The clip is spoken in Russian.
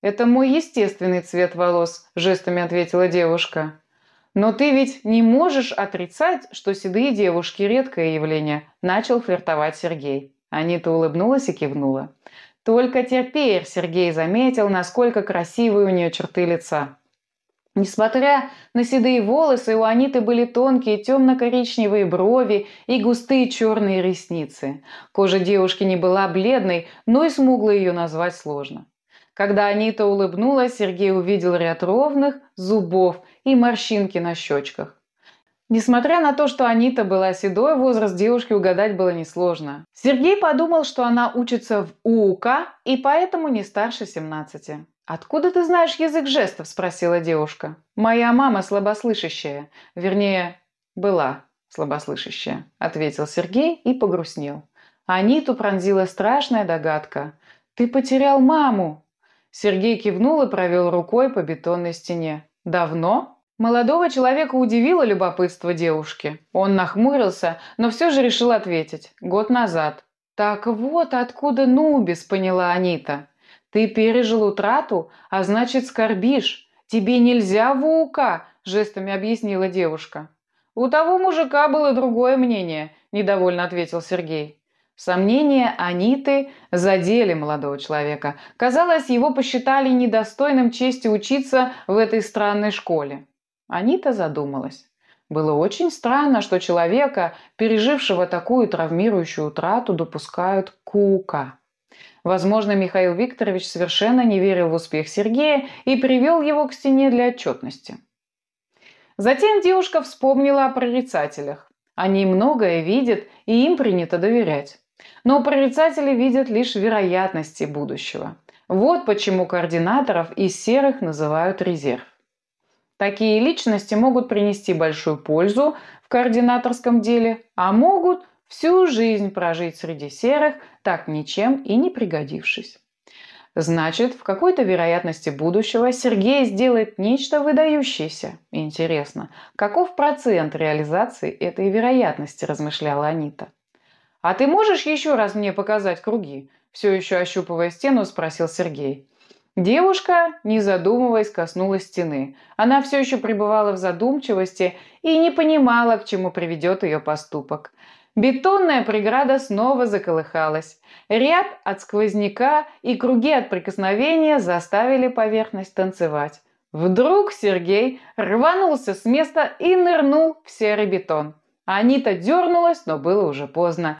«Это мой естественный цвет волос», – жестами ответила девушка. «Но ты ведь не можешь отрицать, что седые девушки – редкое явление», – начал флиртовать Сергей. Анита улыбнулась и кивнула. Только теперь Сергей заметил, насколько красивые у нее черты лица. Несмотря на седые волосы, у Аниты были тонкие темно-коричневые брови и густые черные ресницы. Кожа девушки не была бледной, но и смуглой ее назвать сложно. Когда Анита улыбнулась, Сергей увидел ряд ровных зубов и морщинки на щечках. Несмотря на то, что Анита была седой, возраст девушки угадать было несложно. Сергей подумал, что она учится в УУК и поэтому не старше 17. «Откуда ты знаешь язык жестов?» – спросила девушка. «Моя мама слабослышащая. Вернее, была слабослышащая», – ответил Сергей и погрустнел. Аниту пронзила страшная догадка. «Ты потерял маму!» Сергей кивнул и провел рукой по бетонной стене. «Давно?» Молодого человека удивило любопытство девушки. Он нахмурился, но все же решил ответить. Год назад. «Так вот откуда Нубис», — поняла Анита. «Ты пережил утрату, а значит скорбишь. Тебе нельзя в УК», — жестами объяснила девушка. «У того мужика было другое мнение», — недовольно ответил Сергей. Сомнения Аниты задели молодого человека. Казалось, его посчитали недостойным чести учиться в этой странной школе. Анита задумалась. Было очень странно, что человека, пережившего такую травмирующую утрату, допускают к. Возможно, Михаил Викторович совершенно не верил в успех Сергея и привел его к стене для отчетности. Затем девушка вспомнила о прорицателях. Они многое видят, и им принято доверять. Но прорицатели видят лишь вероятности будущего. Вот почему координаторов из серых называют резерв. Такие личности могут принести большую пользу в координаторском деле, а могут всю жизнь прожить среди серых, так ничем и не пригодившись. Значит, в какой-то вероятности будущего Сергей сделает нечто выдающееся. Интересно, каков процент реализации этой вероятности, размышляла Анита. «А ты можешь еще раз мне показать круги?» Все еще ощупывая стену, спросил Сергей. Девушка, не задумываясь, коснулась стены. Она все еще пребывала в задумчивости и не понимала, к чему приведет ее поступок. Бетонная преграда снова заколыхалась. Ряб от сквозняка и круги от прикосновения заставили поверхность танцевать. Вдруг Сергей рванулся с места и нырнул в серый бетон. Анита дернулась, но было уже поздно.